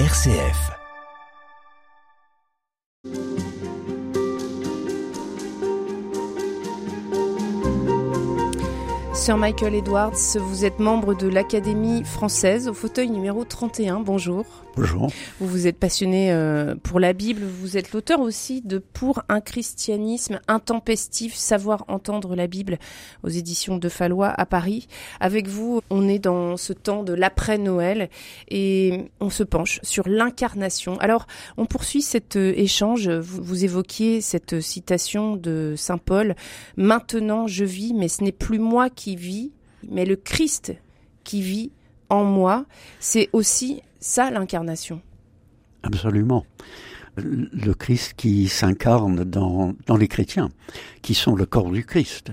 RCF. Sir Michael Edwards, vous êtes membre de l'Académie française au fauteuil numéro 31. Bonjour. Bonjour. Vous vous êtes passionné euh, pour la Bible, vous êtes l'auteur aussi de Pour un christianisme intempestif, savoir entendre la Bible aux éditions de Fallois à Paris. Avec vous, on est dans ce temps de l'après-Noël et on se penche sur l'incarnation. Alors, on poursuit cet euh, échange. Vous, vous évoquiez cette citation de Saint Paul. Maintenant, je vis, mais ce n'est plus moi qui vis, mais le Christ qui vit en moi. C'est aussi ça l'incarnation. Absolument. Le Christ qui s'incarne dans, dans les chrétiens, qui sont le corps du Christ.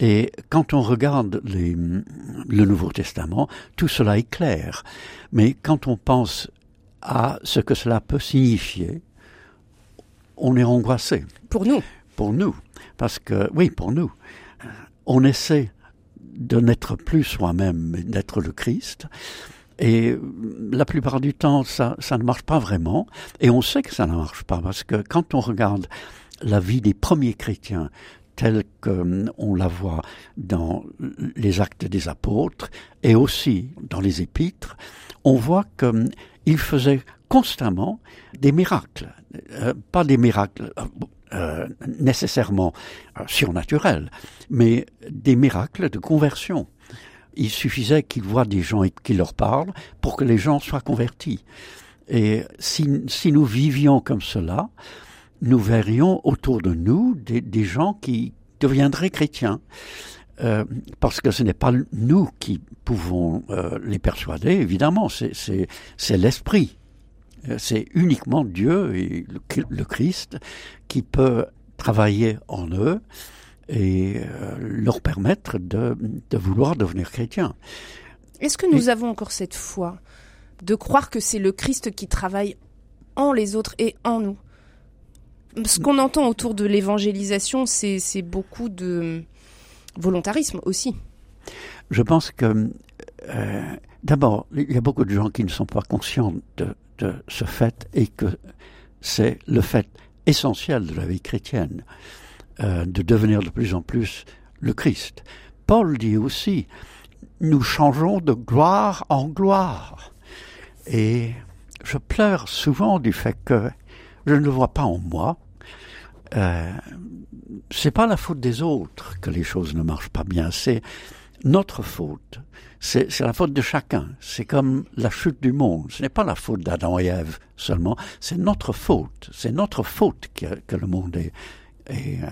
Et quand on regarde les, le Nouveau Testament, tout cela est clair. Mais quand on pense à ce que cela peut signifier, on est angoissé. Pour nous. Pour nous. Parce que, oui, pour nous. On essaie de n'être plus soi-même, mais d'être le Christ. Et la plupart du temps, ça, ne marche pas vraiment. Et on sait que ça ne marche pas parce que quand on regarde la vie des premiers chrétiens telle qu'on la voit dans les actes des apôtres et aussi dans les épîtres, on voit qu'ils faisaient constamment des miracles. Euh, pas des miracles euh, nécessairement euh, surnaturels, mais des miracles de conversion il suffisait qu'ils voient des gens et qu'ils leur parlent pour que les gens soient convertis. Et si, si nous vivions comme cela, nous verrions autour de nous des, des gens qui deviendraient chrétiens. Euh, parce que ce n'est pas nous qui pouvons euh, les persuader, évidemment, c'est l'esprit. Euh, c'est uniquement Dieu et le, Christ qui peut travailler en eux et euh, leur permettre de, de, vouloir devenir chrétiens. Est-ce que nous et... avons encore cette foi de croire que c'est le Christ qui travaille en les autres et en nous? Ce qu'on entend autour de l'évangélisation, c'est beaucoup de volontarisme aussi. Je pense que euh, d'abord, il y a beaucoup de gens qui ne sont pas conscients de ce fait et que c'est le fait essentiel de la vie chrétienne. Euh, de devenir de plus en plus le Christ. Paul dit aussi, nous changeons de gloire en gloire. Et je pleure souvent du fait que je ne le vois pas en moi. Euh, c'est pas la faute des autres que les choses ne marchent pas bien, c'est notre faute. C'est la faute de chacun. C'est comme la chute du monde. Ce n'est pas la faute d'Adam et Ève seulement, c'est notre faute. C'est notre faute que, que le monde est, euh,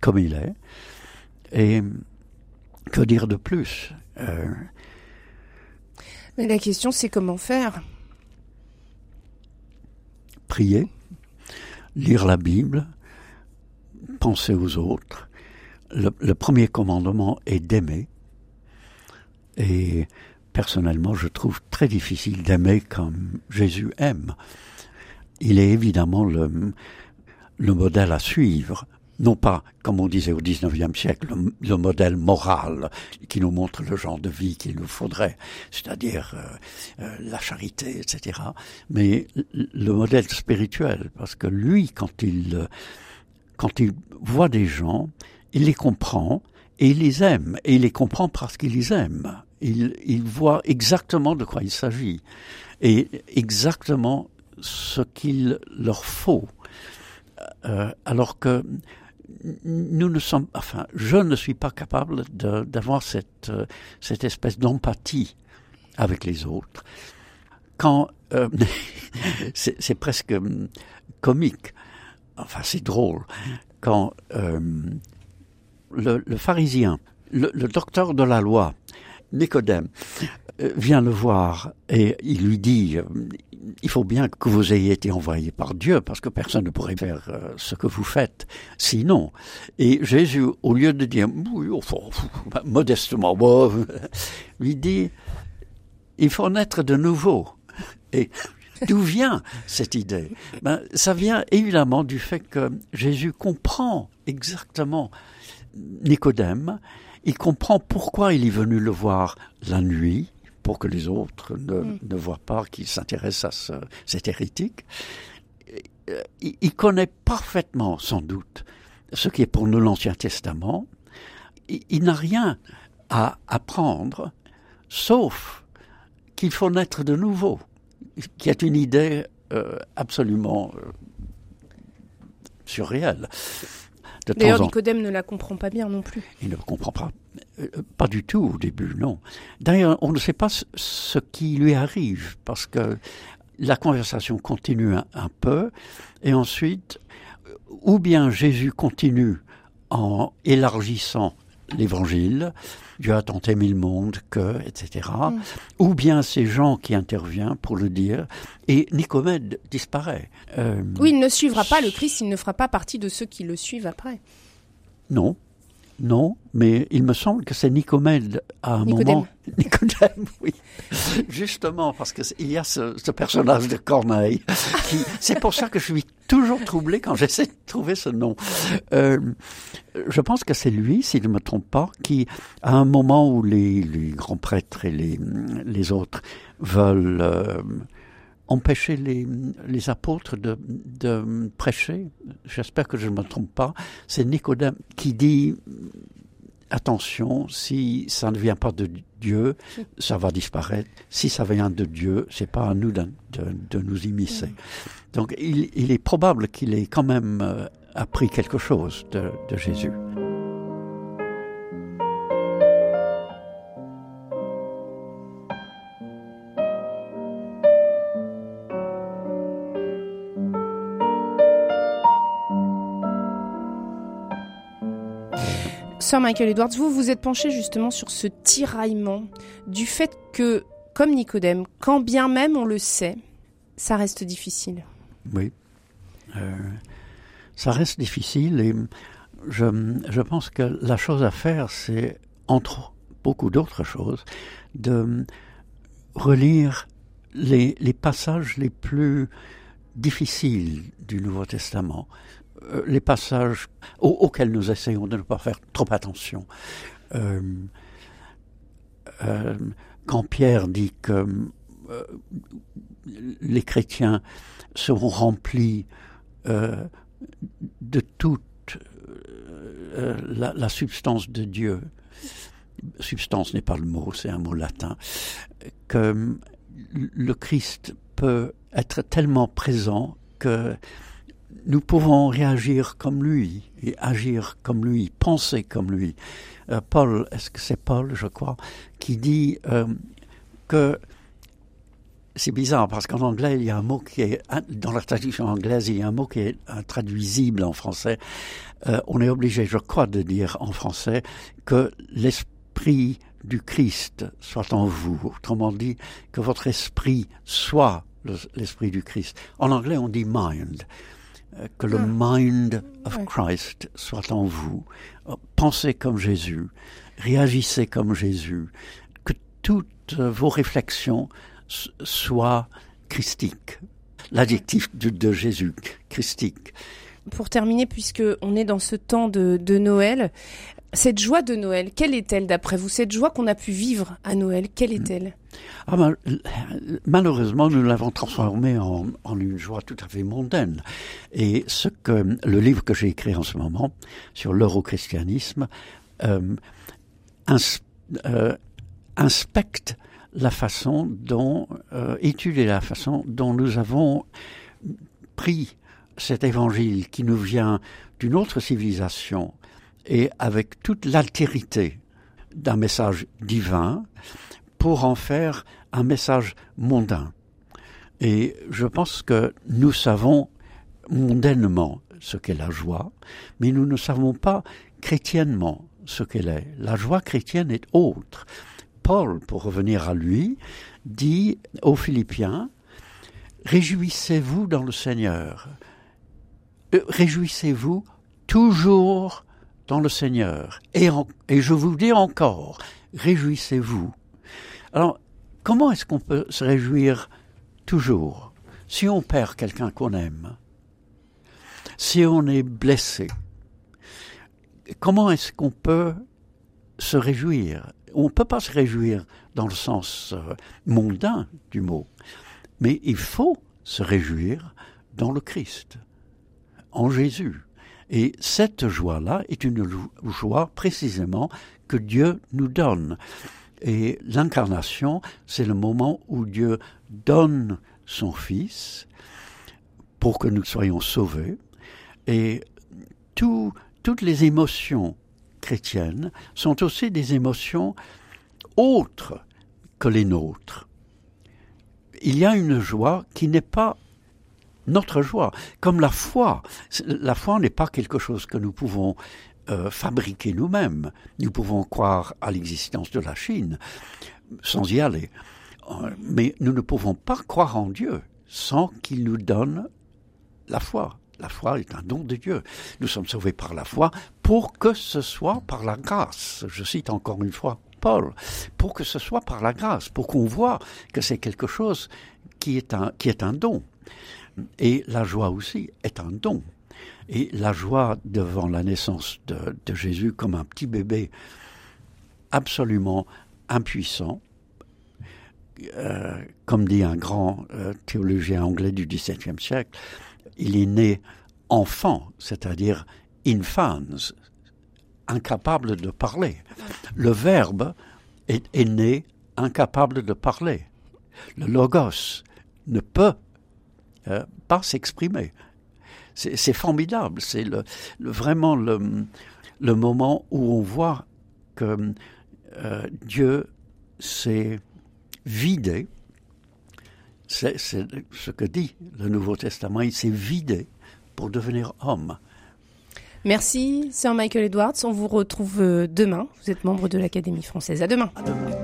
comme il est. Et que dire de plus euh... Mais la question, c'est comment faire? Prier, lire la Bible, penser aux autres. Le, le premier commandement est d'aimer. Et personnellement, je trouve très difficile d'aimer comme Jésus aime. Il est évidemment le, le modèle à suivre, non pas, comme on disait au XIXe siècle, le, le, modèle moral qui nous montre le genre de vie qu'il nous faudrait, c'est-à-dire euh, euh, la charité, etc., mais le modèle spirituel, parce que lui, quand il, quand il voit des gens, il les comprend et il les aime, et il les comprend parce qu'il les aime. Il, il voit exactement de quoi il s'agit, et exactement ce qu'il leur faut. Euh, alors que nous ne sommes, enfin, je ne suis pas capable d'avoir cette, euh, cette espèce d'empathie avec les autres. Quand euh, c'est presque hum, comique, enfin c'est drôle, quand euh, le, le, pharisien, le, le, docteur de la loi, Nicodème, euh, vient le voir et il lui dit il faut bien que vous ayez été envoyé par Dieu parce que personne ne pourrait faire euh, ce que vous faites sinon. Et Jésus, au lieu de dire modestement, lui dit il faut naître de nouveau. Et d'où vient cette idée? Ben, Ça vient évidemment du fait que Jésus comprend exactement Nicodème, il comprend pourquoi il est venu le voir la nuit, pour que les autres ne, Mm. ne voient pas qu'il s'intéresse à ce, cet hérétique. Il, il connaît parfaitement, sans doute, ce qui est pour nous l'Ancien Testament. Il, il n'a rien à apprendre, sauf qu'il faut naître de nouveau, qui est une idée euh, absolument euh, surréelle. D'ailleurs, Nicodème ne la comprend pas bien non plus. il ne comprend pas. Euh, Pas du tout au début, non. D'ailleurs, on ne sait pas ce, qui lui arrive, parce que la conversation continue un, un peu, et ensuite, ou bien Jésus continue en élargissant l'évangile, Dieu a tant aimé le monde que, etc. Mm. Ou bien c'est Jean qui intervient pour le dire, et Nicomède disparaît. Euh, Oui, il ne suivra pas le Christ, il ne fera pas partie de ceux qui le suivent après. Non, non, mais il me semble que c'est Nicomède à un Nicodème. moment. Nicodème, oui. Justement, parce qu'il y a ce, ce personnage de Corneille. Qui, c'est pour ça que je suis toujours troublé quand j'essaie de trouver ce nom. Euh, je pense que c'est lui, s'il ne me trompe pas, qui, à un moment où les, grands prêtres et les, autres veulent euh, empêcher les, les apôtres de, de prêcher, j'espère que je ne me trompe pas, c'est Nicodème qui dit attention, si ça ne vient pas de Dieu, ça va disparaître. Si ça vient de Dieu, c'est pas à nous de, de- de nous immiscer. Donc il, il est probable qu'il ait quand même euh, appris quelque chose de, de Jésus. Sir Michael Edwards, vous vous êtes penché justement sur ce tiraillement du fait que, comme Nicodème, quand bien même on le sait, ça reste difficile. Oui. Euh, ça reste difficile et je, pense que la chose à faire, c'est, entre beaucoup d'autres choses, de relire les passages les plus difficiles du Nouveau Testament, euh, les passages au- auxquels nous essayons de ne pas faire trop attention. Euh, euh, quand Pierre dit que les chrétiens seront remplis de toute la substance de Dieu. Substance n'est pas le mot, c'est un mot latin. Que le Christ peut être tellement présent que nous pouvons réagir comme lui et agir comme lui, penser comme lui. Euh, Paul, est-ce que c'est Paul, je crois, qui dit euh, que c'est bizarre parce qu'en anglais, il y a un mot qui est, dans la traduction anglaise, il y a un mot qui est intraduisible en français. Euh, on est obligé, je crois, de dire en français que l'esprit du Christ soit en vous. Autrement dit, que votre esprit soit le- l'esprit du Christ. En anglais, on dit mind. Euh, Que le Ah. mind of. Christ soit en vous. Euh, Pensez comme Jésus. Réagissez comme Jésus. Que toutes vos réflexions soient christiques. L'adjectif de, de Jésus, christique. Pour terminer, puisque on est dans ce temps de, de Noël, cette joie de Noël, quelle est-elle d'après vous? Cette joie qu'on a pu vivre à Noël, quelle est-elle? Ah ben, malheureusement, nous l'avons transformé en, une joie tout à fait mondaine. Et ce que le livre que j'ai écrit en ce moment sur l'eurochristianisme euh, euh, inspecte la façon dont, euh, la façon dont nous avons pris cet évangile qui nous vient d'une autre civilisation et avec toute l'altérité d'un message divin pour en faire un message mondain. Et je pense que nous savons mondainement ce qu'est la joie, mais nous ne savons pas chrétiennement ce qu'elle est. La joie chrétienne est autre. Paul, pour revenir à lui, dit aux Philippiens, Réjouissez-vous dans le Seigneur. Euh, Réjouissez-vous toujours dans le Seigneur. Et, je vous dis encore, réjouissez-vous. Alors, comment est-ce qu'on peut se réjouir toujours si on perd quelqu'un qu'on aime Si on est blessé? Comment est-ce qu'on peut se réjouir? On ne peut pas se réjouir dans le sens euh, mondain du mot, mais il faut se réjouir dans le Christ, en Jésus. Et cette joie-là est une joie précisément que Dieu nous donne. Et l'incarnation, c'est le moment où Dieu donne son Fils pour que nous soyons sauvés. Et toutes les émotions chrétiennes sont aussi des émotions autres que les nôtres. Il y a une joie qui n'est pas notre joie, comme la foi. La foi n'est pas quelque chose que nous pouvons euh, fabriquer nous-mêmes. Nous pouvons croire à l'existence de la Chine sans y aller. Euh, mais nous ne pouvons pas croire en Dieu sans qu'il nous donne la foi. La foi est un don de Dieu. Nous sommes sauvés par la foi pour que ce soit par la grâce. Je cite encore une fois Paul, pour que ce soit par la grâce, pour qu'on voit que c'est quelque chose qui est un, qui est un don. Et la joie aussi est un don. Et la joie devant la naissance de, Jésus comme un petit bébé absolument impuissant, euh, comme dit un grand euh, théologien anglais du XVIIe siècle, il est né enfant, c'est-à-dire infans, incapable de parler. Le verbe est, né incapable de parler. Le logos ne peut euh, pas s'exprimer. C'est formidable, c'est le, vraiment le, le, moment où on voit que euh, Dieu s'est vidé c'est ce que dit le Nouveau Testament. Il s'est vidé pour devenir homme. Merci, Sir Michael Edwards. On vous retrouve euh, demain. Vous êtes membre de l'Académie française. À demain. À demain.